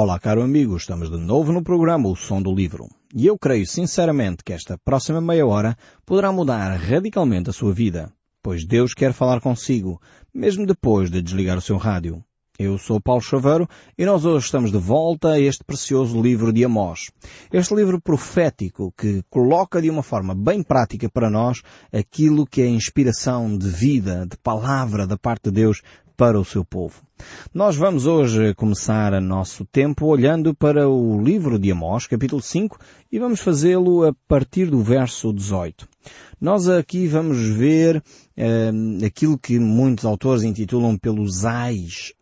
Olá, caro amigo, estamos de novo no programa O Som do Livro. E eu creio sinceramente que esta próxima meia hora poderá mudar radicalmente a sua vida, pois Deus quer falar consigo, mesmo depois de desligar o seu rádio. Eu sou Paulo Chaveiro e nós hoje estamos de volta a este precioso livro de Amós. Este livro profético que coloca de uma forma bem prática para nós aquilo que é inspiração de vida, de palavra da parte de Deus para o seu povo. Nós vamos hoje começar o nosso tempo olhando para o livro de Amós, capítulo 5, e vamos fazê-lo a partir do verso 18. Nós aqui vamos ver eh, aquilo que muitos autores intitulam pelos ais.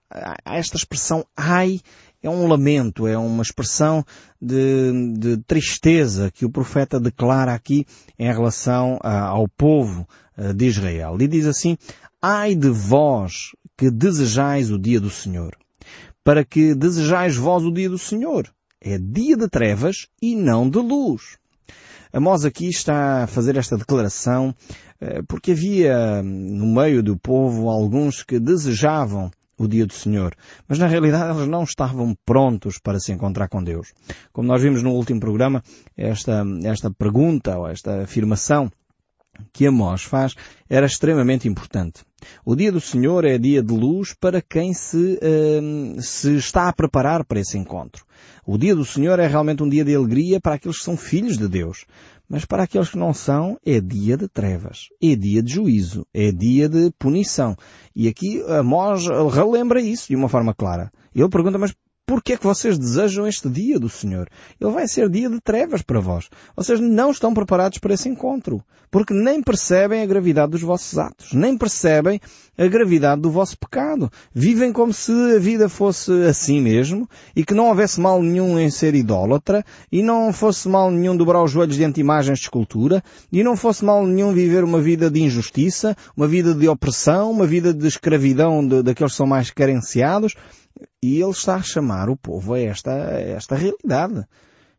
Esta expressão ai é um lamento, é uma expressão de, de, tristeza que o profeta declara aqui em relação ao povo de Israel. E diz assim, ai de vós que desejais o dia do Senhor. Para que desejais vós o dia do Senhor. É dia de trevas e não de luz. Amós aqui está a fazer esta declaração eh, porque havia no meio do povo alguns que desejavam o dia do Senhor. Mas na realidade eles não estavam prontos para se encontrar com Deus. Como nós vimos no último programa, esta, esta pergunta ou esta afirmação que Amós faz era extremamente importante. O dia do Senhor é dia de luz para quem se, uh, se está a preparar para esse encontro. O dia do Senhor é realmente um dia de alegria para aqueles que são filhos de Deus. Mas para aqueles que não são, é dia de trevas, é dia de juízo, é dia de punição. E aqui Amós relembra isso de uma forma clara. Ele pergunta, mas por que é que vocês desejam este dia do Senhor? Ele vai ser dia de trevas para vós. Vocês não estão preparados para esse encontro. Porque nem percebem a gravidade dos vossos atos. Nem percebem a gravidade do vosso pecado. Vivem como se a vida fosse assim mesmo e que não houvesse mal nenhum em ser idólatra e não fosse mal nenhum dobrar os joelhos diante de imagens de escultura e não fosse mal nenhum viver uma vida de injustiça, uma vida de opressão, uma vida de escravidão daqueles que são mais carenciados e ele está a chamar o povo a esta, a esta realidade.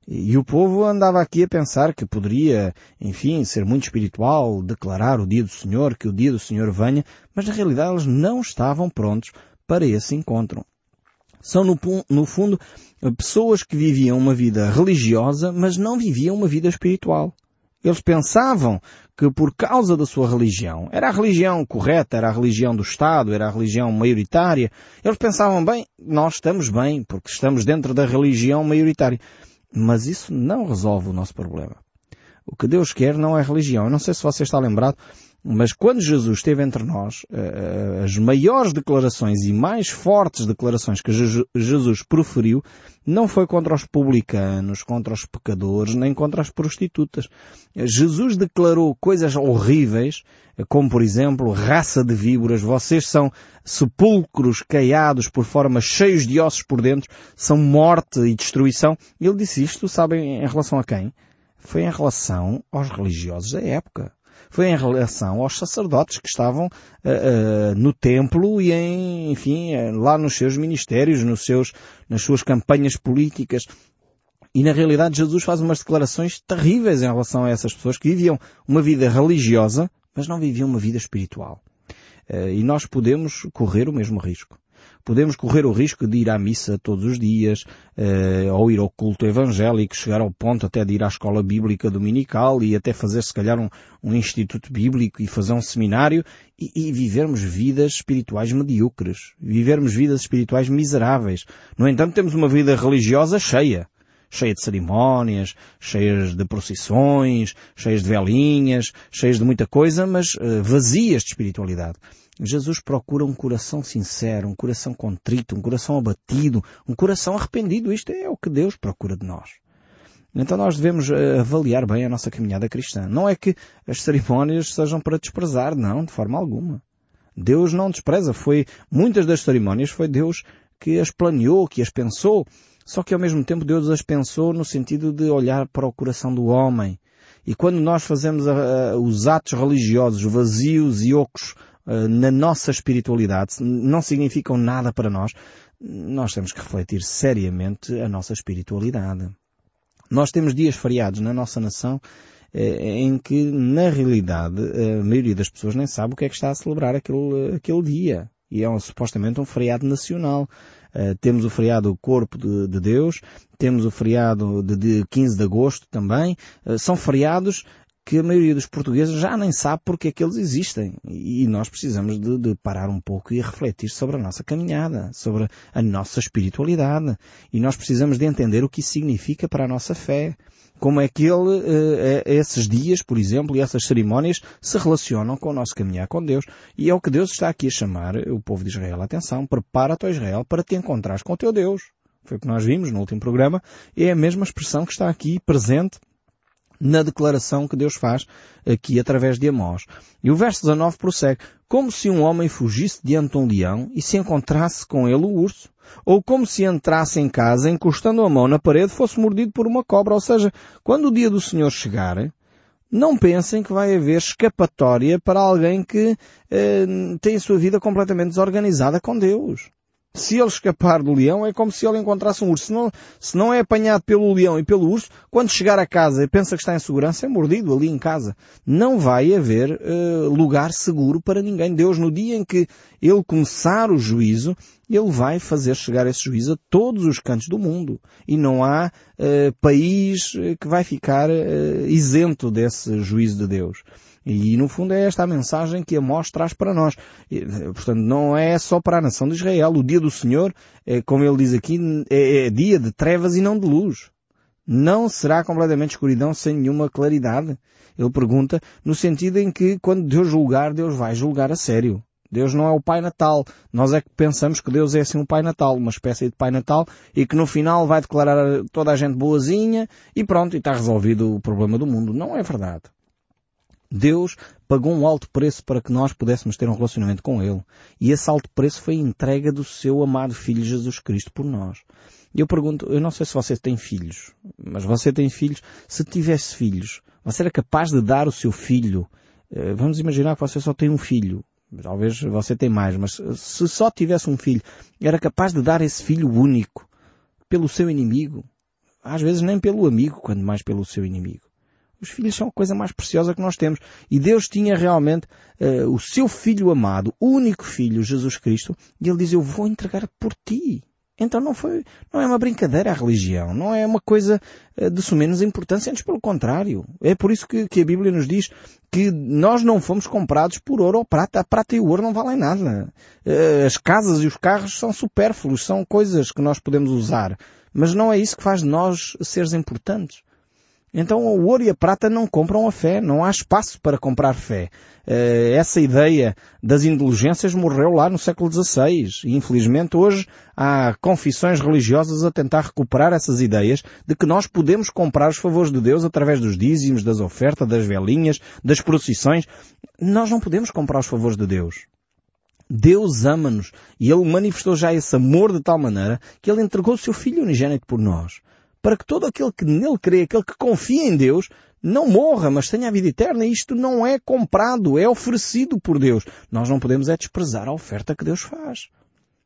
E o povo andava aqui a pensar que poderia, enfim, ser muito espiritual, declarar o dia do Senhor, que o dia do Senhor venha, mas na realidade eles não estavam prontos para esse encontro. São, no, no fundo, pessoas que viviam uma vida religiosa, mas não viviam uma vida espiritual. Eles pensavam que por causa da sua religião, era a religião correta, era a religião do Estado, era a religião maioritária, eles pensavam, bem, nós estamos bem, porque estamos dentro da religião maioritária. Mas isso não resolve o nosso problema. O que Deus quer não é religião. Eu não sei se você está lembrado mas quando Jesus esteve entre nós, eh, as maiores declarações e mais fortes declarações que Jesus proferiu não foi contra os publicanos, contra os pecadores, nem contra as prostitutas. Jesus declarou coisas horríveis, como por exemplo, raça de víboras, vocês são sepulcros caiados por forma cheios de ossos por dentro, são morte e destruição. Ele disse isto, sabem, em relação a quem? Foi em relação aos religiosos da época foi em relação aos sacerdotes que estavam uh, uh, no templo e em, enfim, eh, lá nos seus ministérios, nos seus, nas suas campanhas políticas. E na realidade Jesus faz umas declarações terríveis em relação a essas pessoas que viviam uma vida religiosa, mas não viviam uma vida espiritual. E nós podemos correr o mesmo risco. Podemos correr o risco de ir à missa todos os dias, eh, ou ir ao culto evangélico, chegar ao ponto até de ir à escola bíblica dominical e até fazer se calhar um, um instituto bíblico e fazer um seminário e, e vivermos vidas espirituais medíocres, vivermos vidas espirituais miseráveis. No entanto, temos uma vida religiosa cheia cheia de cerimónias, cheias de procissões, cheias de velinhas, cheias de muita coisa, mas uh, vazias de espiritualidade. Jesus procura um coração sincero, um coração contrito, um coração abatido, um coração arrependido. Isto é o que Deus procura de nós. Então nós devemos eh, avaliar bem a nossa caminhada cristã. Não é que as cerimónias sejam para desprezar, não, de forma alguma. Deus não despreza. Foi, muitas das cerimónias foi Deus que as planeou, que as pensou. Só que ao mesmo tempo Deus as pensou no sentido de olhar para o coração do homem. E quando nós fazemos uh, os atos religiosos vazios e ocos na nossa espiritualidade não significam nada para nós, nós temos que refletir seriamente a nossa espiritualidade. Nós temos dias feriados na nossa nação eh, em que, na realidade, a maioria das pessoas nem sabe o que é que está a celebrar aquele, aquele dia. E é um, supostamente um feriado nacional. Temos o feriado Corpo de, de, Deus, temos o feriado de, de 15 de agosto também. São feriados que a maioria dos portugueses já nem sabe porque é que eles existem. E nós precisamos de, de, parar um pouco e refletir sobre a nossa caminhada, sobre a nossa espiritualidade. E nós precisamos de entender o que isso significa para a nossa fé. Como é que ele, eh, esses dias, por exemplo, e essas cerimónias se relacionam com o nosso caminhar com Deus. E é o que Deus está aqui a chamar o povo de Israel. Atenção, prepara-te, Israel, para te encontrares com o teu Deus. Foi o que nós vimos no último programa. É a mesma expressão que está aqui presente na declaração que Deus faz aqui através de Amós. E o verso 19 prossegue, como se um homem fugisse diante de um leão e se encontrasse com ele o urso, ou como se entrasse em casa encostando a mão na parede fosse mordido por uma cobra. Ou seja, quando o dia do Senhor chegar, não pensem que vai haver escapatória para alguém que eh, tem a sua vida completamente desorganizada com Deus se ele escapar do leão, é como se ele encontrasse um urso. Se não, se não é apanhado pelo leão e pelo urso, quando chegar a casa e pensa que está em segurança, é mordido ali em casa. Não vai haver uh, lugar seguro para ninguém. Deus, no dia em que ele começar o juízo, ele vai fazer chegar esse juízo a todos os cantos do mundo. E não há uh, país que vai ficar uh, isento desse juízo de Deus. E no fundo é esta a mensagem que Amós traz para nós. E, portanto, não é só para a nação de Israel. O dia do Senhor, é, como ele diz aqui, é, é dia de trevas e não de luz. Não será completamente escuridão sem nenhuma claridade. Ele pergunta no sentido em que quando Deus julgar, Deus vai julgar a sério. Deus não é o Pai Natal. Nós é que pensamos que Deus é assim um Pai Natal, uma espécie de Pai Natal, e que no final vai declarar toda a gente boazinha e pronto, e está resolvido o problema do mundo. Não é verdade. Deus pagou um alto preço para que nós pudéssemos ter um relacionamento com Ele. E esse alto preço foi a entrega do seu amado Filho Jesus Cristo por nós. Eu pergunto, eu não sei se você tem filhos, mas você tem filhos, se tivesse filhos, você era capaz de dar o seu filho, eh, vamos imaginar que você só tem um filho, talvez você tem mais, mas se só tivesse um filho, era capaz de dar esse filho único pelo seu inimigo? Às vezes nem pelo amigo, quando mais pelo seu inimigo. Os filhos são a coisa mais preciosa que nós temos. E Deus tinha realmente uh, o seu filho amado, o único filho, Jesus Cristo, e ele diz, eu vou entregar por ti. Então não foi, não é uma brincadeira a religião, não é uma coisa uh, de sumenos importância, antes pelo contrário. É por isso que, que, a Bíblia nos diz que nós não fomos comprados por ouro ou prata. A prata e o ouro não valem nada. Uh, as casas e os carros são supérfluos, são coisas que nós podemos usar. Mas não é isso que faz de nós seres importantes. Então o ouro e a prata não compram a fé, não há espaço para comprar fé. Eh, essa ideia das indulgências morreu lá no século XVI e infelizmente hoje há confissões religiosas a tentar recuperar essas ideias de que nós podemos comprar os favores de Deus através dos dízimos, das ofertas, das velinhas, das procissões. Nós não podemos comprar os favores de Deus. Deus ama-nos e Ele manifestou já esse amor de tal maneira que Ele entregou o seu Filho unigênito por nós para que todo aquele que nele crê, aquele que confia em Deus, não morra, mas tenha a vida eterna. Isto não é comprado, é oferecido por Deus. Nós não podemos é desprezar a oferta que Deus faz.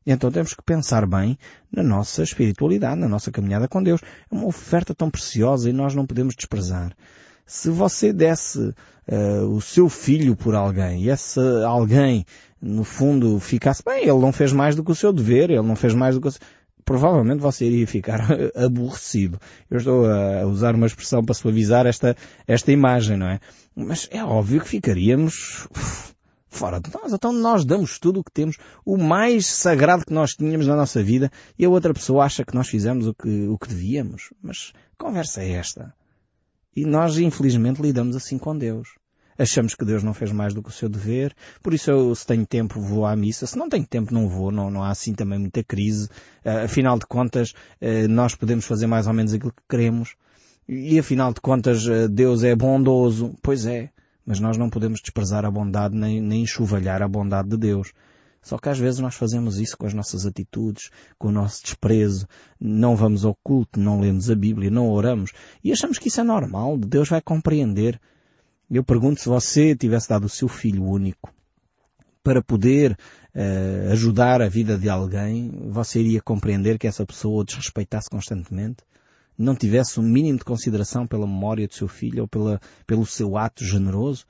Então temos que pensar bem na nossa espiritualidade, na nossa caminhada com Deus. É uma oferta tão preciosa e nós não podemos desprezar. Se você desse uh, o seu filho por alguém e esse alguém, no fundo, ficasse bem, ele não fez mais do que o seu dever, ele não fez mais do que o seu provavelmente você iria ficar aborrecido. Eu estou a usar uma expressão para suavizar esta, esta imagem, não é? Mas é óbvio que ficaríamos fora de nós. Então nós damos tudo o que temos, o mais sagrado que nós tínhamos na nossa vida, e a outra pessoa acha que nós fizemos o que, o que devíamos. Mas conversa é esta. E nós, infelizmente, lidamos assim com Deus achamos que Deus não fez mais do que o seu dever, por isso eu, se tenho tempo, vou à missa, se não tenho tempo, não vou, não, não há assim também muita crise, uh, afinal de contas, uh, nós podemos fazer mais ou menos aquilo que queremos, e afinal de contas, uh, Deus é bondoso, pois é, mas nós não podemos desprezar a bondade nem, nem enxovalhar a bondade de Deus. Só que às vezes nós fazemos isso com as nossas atitudes, com o nosso desprezo, não vamos ao culto, não lemos a Bíblia, não oramos, e achamos que isso é normal, Deus vai compreender. Eu pergunto se você tivesse dado o seu filho único para poder uh, ajudar a vida de alguém, você iria compreender que essa pessoa o desrespeitasse constantemente? Não tivesse um mínimo de consideração pela memória do seu filho ou pela, pelo seu ato generoso?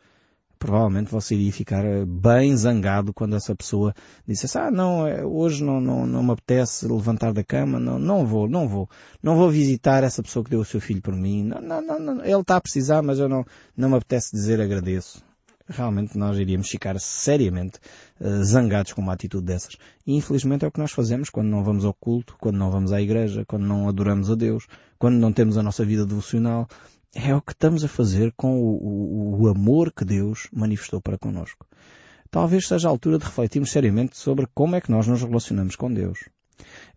Provavelmente você iria ficar eh, bem zangado quando essa pessoa dissesse, ah, não, é, hoje não, não, não me apetece levantar da cama, não, não vou, não vou, não vou visitar essa pessoa que deu o seu filho por mim, não, não, não, não ele está a precisar, mas eu não, não me apetece dizer agradeço. Realmente nós iríamos ficar seriamente uh, zangados com uma atitude dessas. E infelizmente é o que nós fazemos quando não vamos ao culto, quando não vamos à igreja, quando não adoramos a Deus, quando não temos a nossa vida devocional, é o que estamos a fazer com o, o, o amor que Deus manifestou para connosco. Talvez seja a altura de refletirmos seriamente sobre como é que nós nos relacionamos com Deus.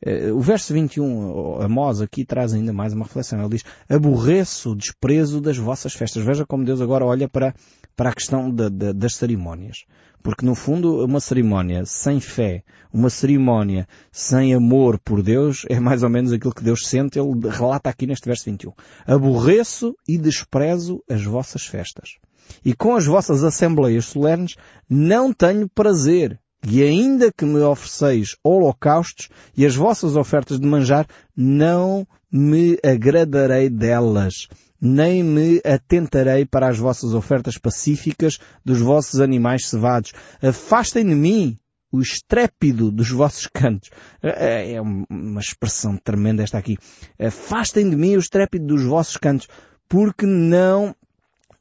Eh, o verso 21, Amós, aqui traz ainda mais uma reflexão. Ele diz, aborreço o desprezo das vossas festas. Veja como Deus agora olha para, para a questão das cerimónias. Porque no fundo, uma cerimónia sem fé, uma cerimónia sem amor por Deus, é mais ou menos aquilo que Deus sente. Ele relata aqui neste verso 21. Aborreço e desprezo as vossas festas. E com as vossas assembleias solenes não tenho prazer. E ainda que me ofereceis holocaustos e as vossas ofertas de manjar, não me agradarei delas nem me atentarei para as vossas ofertas pacíficas dos vossos animais cevados. Afastem de mim o estrépido dos vossos cantos. É, é uma expressão tremenda esta aqui. Afastem de mim o estrépido dos vossos cantos, porque não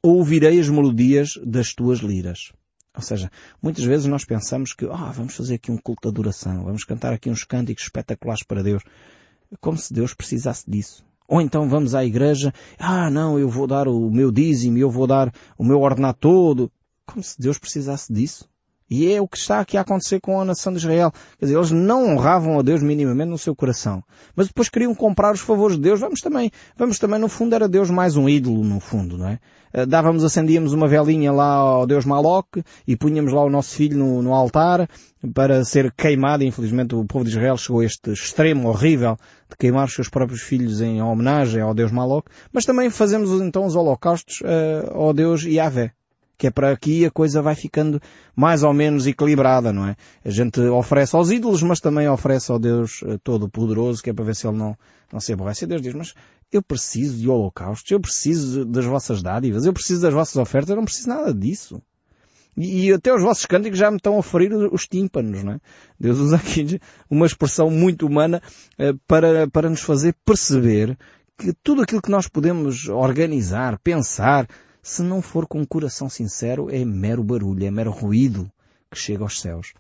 ouvirei as melodias das tuas liras. Ou seja, muitas vezes nós pensamos que, ah, oh, vamos fazer aqui um culto de adoração, vamos cantar aqui uns cânticos espetaculares para Deus. Como se Deus precisasse disso. Ou então vamos à igreja, ah não, eu vou dar o meu dízimo, eu vou dar o meu ordenado todo. Como se Deus precisasse disso. E é o que está aqui a acontecer com a nação de Israel. Quer dizer, eles não honravam a Deus minimamente no seu coração. Mas depois queriam comprar os favores de Deus. Vamos também, vamos também, no fundo, era Deus mais um ídolo, no fundo, não é? Eh, dávamos, acendíamos uma velinha lá ao Deus Maloque e punhamos lá o nosso filho no, no altar para ser queimado. Infelizmente o povo de Israel chegou a este extremo horrível de queimar os seus próprios filhos em homenagem ao Deus Maloque. Mas também fazemos então os holocaustos uh, ao Deus Yahvé que é para aqui a coisa vai ficando mais ou menos equilibrada, não é? A gente oferece aos ídolos, mas também oferece ao Deus eh, Todo-Poderoso, que é para ver se Ele não, não se aborrece. E Deus diz, mas eu preciso de holocaustos, eu preciso das vossas dádivas, eu preciso das vossas ofertas, eu não preciso nada disso. E, até os vossos cânticos já me estão a ferir os tímpanos, não é? Deus usa aqui uma expressão muito humana eh, para, para nos fazer perceber que tudo aquilo que nós podemos organizar, pensar, se não for com um coração sincero, é mero barulho, é mero ruído que chega aos céus.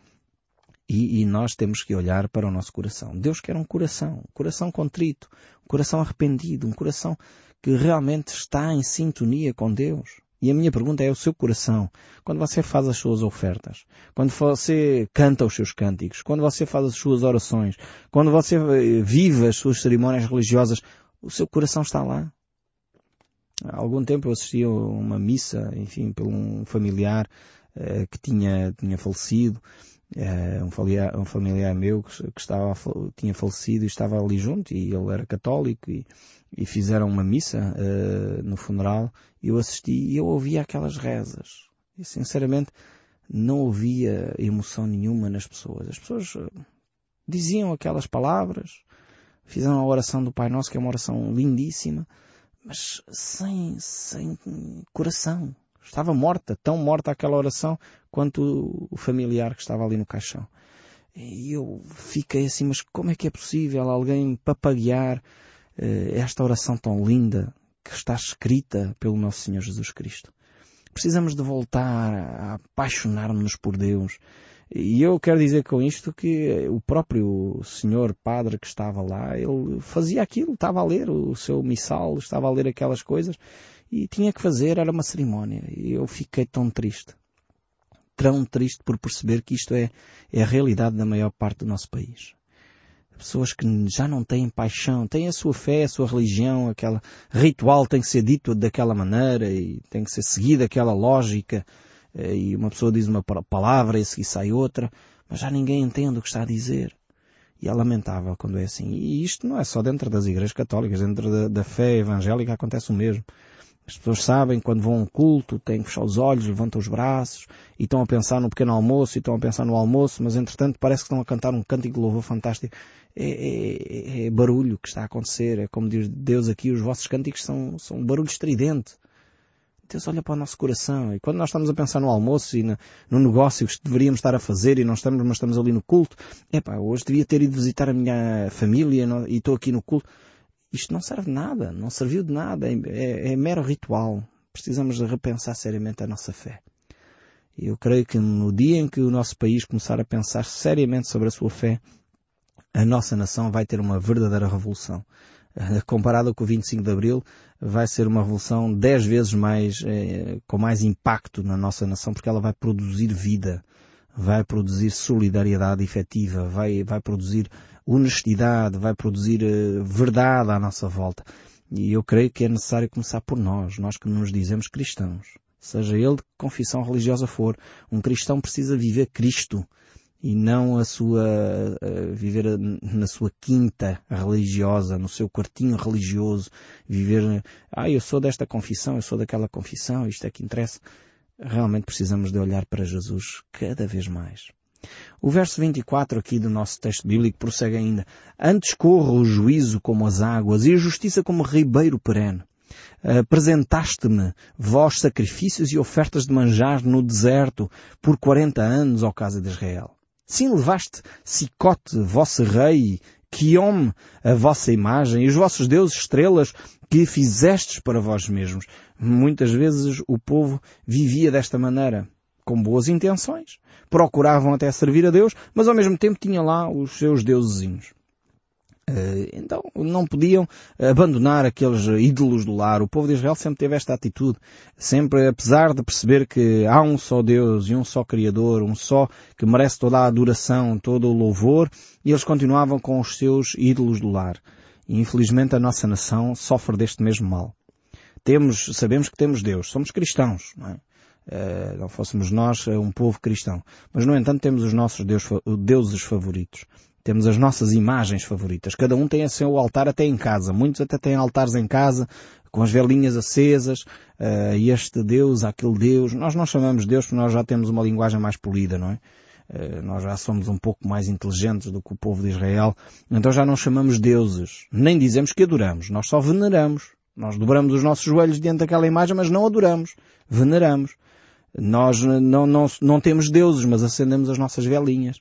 E, e, nós temos que olhar para o nosso coração. Deus quer um coração, um coração contrito, um coração arrependido, um coração que realmente está em sintonia com Deus. E a minha pergunta é o seu coração. Quando você faz as suas ofertas, quando você canta os seus cânticos, quando você faz as suas orações, quando você eh, vive as suas cerimônias religiosas, o seu coração está lá. Há algum tempo eu assisti a uma missa, enfim, por um familiar uh, que tinha, tinha falecido, uh, um, familiar, um familiar meu que, que, estava, tinha falecido e estava ali junto e ele era católico e, e fizeram uma missa uh, no funeral eu assisti e eu ouvia aquelas rezas. E sinceramente não ouvia emoção nenhuma nas pessoas. As pessoas diziam aquelas palavras, fizeram a oração do Pai Nosso, que é uma oração lindíssima, mas sem, sem coração. Estava morta, tão morta aquela oração quanto o familiar que estava ali no caixão. E eu fiquei assim, mas como é que é possível alguém papaguear eh, esta oração tão linda que está escrita pelo nosso Senhor Jesus Cristo? Precisamos de voltar a apaixonar-nos por Deus, e eu quero dizer com isto que o próprio senhor padre que estava lá, ele fazia aquilo, estava a ler o seu missal, estava a ler aquelas coisas e tinha que fazer, era uma cerimónia. E eu fiquei tão triste. Tão triste por perceber que isto é, é a realidade da maior parte do nosso país. Pessoas que já não têm paixão, têm a sua fé, a sua religião, aquela ritual tem que ser dito daquela maneira e tem que ser seguida aquela lógica e uma pessoa diz uma palavra e seguir sai outra, mas já ninguém entende o que está a dizer. E é lamentável quando é assim. E isto não é só dentro das igrejas católicas, dentro da, da fé evangélica acontece o mesmo. As pessoas sabem quando vão a um culto, têm que fechar os olhos, levantam os braços, e estão a pensar no pequeno almoço, e estão a pensar no almoço, mas entretanto parece que estão a cantar um cântico de louvor fantástico. É, é, é, barulho que está a acontecer. É como diz Deus aqui, os vossos cânticos são, são barulho estridente. Deus olha para o nosso coração. E quando nós estamos a pensar no almoço e no, negócio que deveríamos estar a fazer e não estamos, mas estamos ali no culto, epá, hoje devia ter ido visitar a minha família e estou aqui no culto. Isto não serve de nada, não serviu de nada, é, é, é mero ritual. Precisamos de repensar seriamente a nossa fé. E eu creio que no dia em que o nosso país começar a pensar seriamente sobre a sua fé, a nossa nação vai ter uma verdadeira revolução. Comparado com o 25 de Abril, vai ser uma revolução dez vezes mais, eh, com mais impacto na nossa nação, porque ela vai produzir vida, vai produzir solidariedade efetiva, vai, vai produzir honestidade, vai produzir eh, verdade à nossa volta. E eu creio que é necessário começar por nós, nós que nos dizemos cristãos. Seja ele de que confissão religiosa for, um cristão precisa viver Cristo e não a sua viver na sua quinta religiosa, no seu quartinho religioso, viver, ah, eu sou desta confissão, eu sou daquela confissão, isto é que interessa. Realmente precisamos de olhar para Jesus cada vez mais. O verso 24 aqui do nosso texto bíblico prossegue ainda. Antes corra o juízo como as águas e a justiça como ribeiro perene. Apresentaste-me vós sacrifícios e ofertas de manjar no deserto por quarenta anos, ó casa de Israel. Sim, levaste Cicote, vosso rei, Quiome, a vossa imagem, e os vossos deuses estrelas que fizestes para vós mesmos. Muitas vezes o povo vivia desta maneira, com boas intenções. Procuravam até servir a Deus, mas ao mesmo tempo tinham lá os seus deusezinhos. Eh, então não podiam abandonar aqueles ídolos do lar. O povo de Israel sempre teve esta atitude. Sempre, apesar de perceber que há um só Deus e um só Criador, um só que merece toda a adoração, todo o louvor, e eles continuavam com os seus ídolos do lar. E infelizmente a nossa nação sofre deste mesmo mal. Temos, sabemos que temos Deus, somos cristãos, não é? Uh, não fôssemos nós um povo cristão. Mas, no entanto, temos os nossos deus, deuses favoritos. Temos as nossas imagens favoritas. Cada um tem o seu altar até em casa. Muitos até têm altares em casa com as velinhas acesas, uh, este Deus, aquele Deus. Nós não chamamos Deus porque nós já temos uma linguagem mais polida, não é? Uh, nós já somos um pouco mais inteligentes do que o povo de Israel. Então já não chamamos deuses. Nem dizemos que adoramos. Nós só veneramos. Nós dobramos os nossos joelhos diante daquela imagem, mas não adoramos. Veneramos. Nós não, não, não temos deuses, mas acendemos as nossas velinhas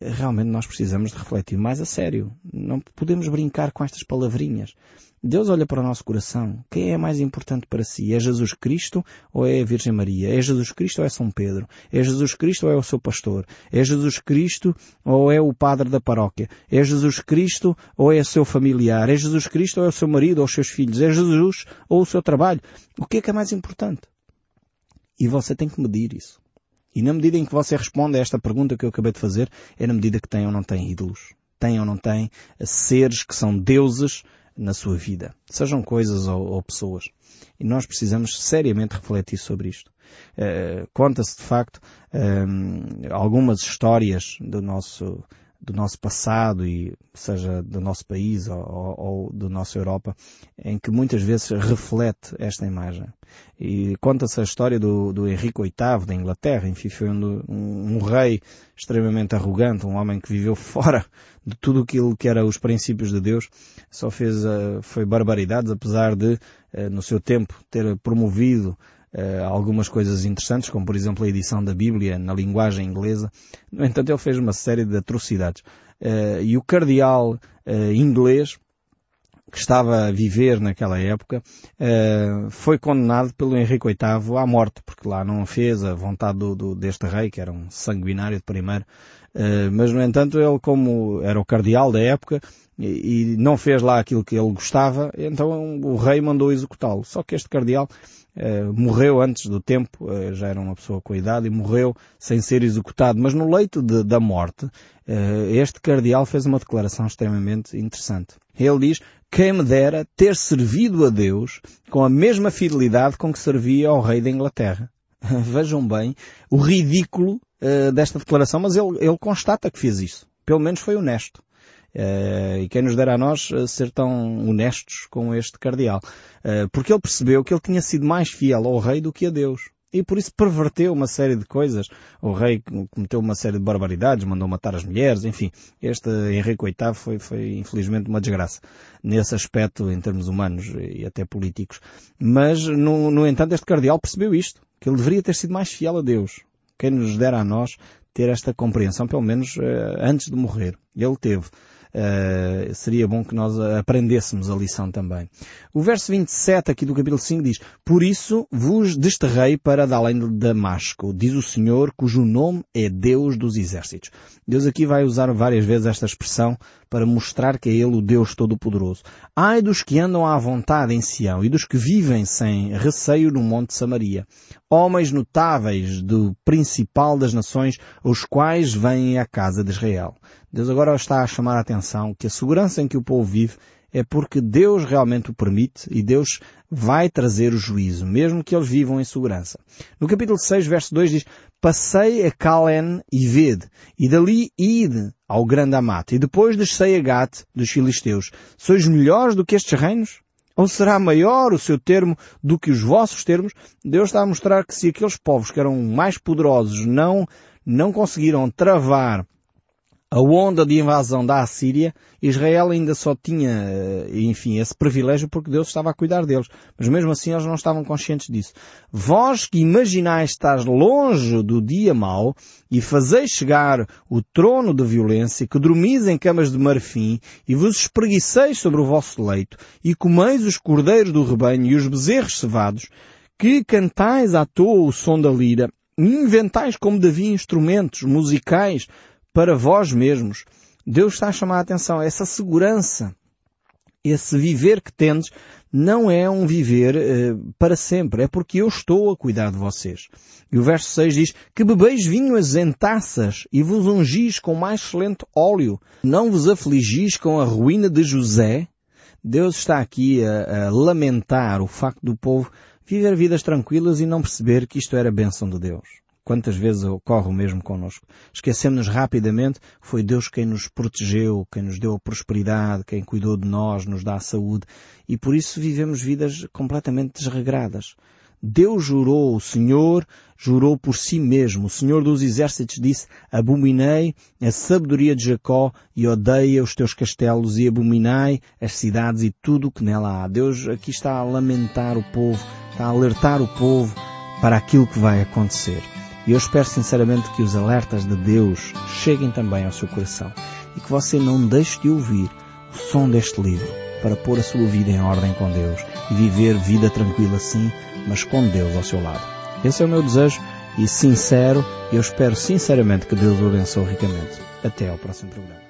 realmente nós precisamos de refletir mais a sério. Não podemos brincar com estas palavrinhas. Deus olha para o nosso coração. Quem é mais importante para si? É Jesus Cristo ou é a Virgem Maria? É Jesus Cristo ou é São Pedro? É Jesus Cristo ou é o seu pastor? É Jesus Cristo ou é o padre da paróquia? É Jesus Cristo ou é o seu familiar? É Jesus Cristo ou é o seu marido ou os seus filhos? É Jesus ou o seu trabalho? O que é que é mais importante? E você tem que medir isso. E na medida em que você responde a esta pergunta que eu acabei de fazer, é na medida que tem ou não tem ídolos. Tem ou não tem seres que são deuses na sua vida. Sejam coisas ou, ou pessoas. E nós precisamos seriamente refletir sobre isto. Uh, Conta-se de facto uh, algumas histórias do nosso do nosso passado e seja do nosso país ou, ou, ou Europa, em que muitas vezes reflete esta imagem. E conta-se a história do, do Henrique VIII da Inglaterra, enfim, foi um, um, um, rei extremamente arrogante, um homem que viveu fora de tudo aquilo que era os princípios de Deus, só fez, uh, foi barbaridades, apesar de, uh, no seu tempo, ter promovido uh, algumas coisas interessantes, como por exemplo a edição da Bíblia na linguagem inglesa. No entanto, ele fez uma série de atrocidades. Uh, e o cardeal uh, inglês, que estava a viver naquela época, foi condenado pelo Henrique VIII à morte, porque lá não fez a vontade do, do, deste rei, que era um sanguinário de primeiro. mas, no entanto, ele, como era o cardeal da época, e, não fez lá aquilo que ele gostava, então o rei mandou executá-lo. Só que este cardeal morreu antes do tempo, uh, já era uma pessoa com idade e morreu sem ser executado. Mas no leito de, da morte, uh, este cardeal fez uma declaração extremamente interessante. Ele diz, quem me dera ter servido a Deus com a mesma fidelidade com que servia ao rei da Inglaterra. Vejam bem o ridículo desta declaração, mas ele, ele constata que fez isso. Pelo menos foi honesto. Uh, e quem nos dera a nós uh, ser tão honestos com este cardeal. Uh, porque ele percebeu que ele tinha sido mais fiel ao rei do que a Deus. e por isso perverteu uma série de coisas. O rei cometeu uma série de barbaridades, mandou matar as mulheres, enfim. Este Henrique VIII foi, foi infelizmente uma desgraça nesse aspecto em termos humanos e até políticos. Mas, no, no entanto, este cardeal percebeu isto, que ele deveria ter sido mais fiel a Deus. Quem nos dera a nós ter esta compreensão, pelo menos uh, antes de morrer. Ele teve. Uh, seria bom que nós aprendêssemos a lição também. O verso 27 aqui do capítulo 5 diz, Por isso vos desterrei para além de Damasco, diz o Senhor, cujo nome é Deus dos Exércitos. Deus aqui vai usar várias vezes esta expressão para mostrar que é Ele o Deus Todo-Poderoso. Ai dos que andam à vontade em Sião e dos que vivem sem receio no Monte Samaria. Homens notáveis do principal das nações, os quais vêm à casa de Israel. Deus agora está a chamar a atenção que a segurança em que o povo vive é porque Deus realmente o permite e Deus vai trazer o juízo, mesmo que eles vivam em segurança. No capítulo 6, verso 2 diz, Passei a Calen e Vede, e dali ide ao grande Amate, e depois descei a Gat dos filisteus. Sois melhores do que estes reinos? Ou será maior o seu termo do que os vossos termos? Deus está a mostrar que se aqueles povos que eram mais poderosos não, não conseguiram travar a onda de invasão da Assíria, Israel ainda só tinha, eh, enfim, esse privilégio porque Deus estava a cuidar deles. Mas mesmo assim eles não estavam conscientes disso. Vós que imaginais estar longe do dia mau e fazeis chegar o trono de violência, que dormis em camas de marfim e vos espreguiceis sobre o vosso leito e comeis os cordeiros do rebanho e os bezerros cevados, que cantais à toa o som da lira, inventais como Davi instrumentos musicais para vós mesmos. Deus está a chamar a atenção. Essa segurança, esse viver que tendes, não é um viver eh, para sempre. É porque eu estou a cuidar de vocês. E o verso 6 diz, que bebeis vinhos em taças e vos ungis com mais excelente óleo. Não vos afligis com a ruína de José. Deus está aqui a, a lamentar o facto do povo viver vidas tranquilas e não perceber que isto era bênção de Deus. Quantas vezes ocorre o mesmo connosco? Esquecemos-nos rapidamente, foi Deus quem nos protegeu, quem nos deu a prosperidade, quem cuidou de nós, nos dá a saúde, e por isso vivemos vidas completamente desregradas. Deus jurou, o Senhor jurou por si mesmo. O Senhor dos Exércitos disse, abominei a sabedoria de Jacó e odeia os teus castelos e abominai as cidades e tudo o que nela há. Deus aqui está a lamentar o povo, está a alertar o povo para aquilo que vai acontecer. E eu espero sinceramente que os alertas de Deus cheguem também ao seu coração e que você não deixe de ouvir o som deste livro para pôr a sua vida em ordem com Deus e viver vida tranquila sim, mas com Deus ao seu lado. Esse é o meu desejo e sincero, eu espero sinceramente que Deus o abençoe ricamente. Até ao próximo programa.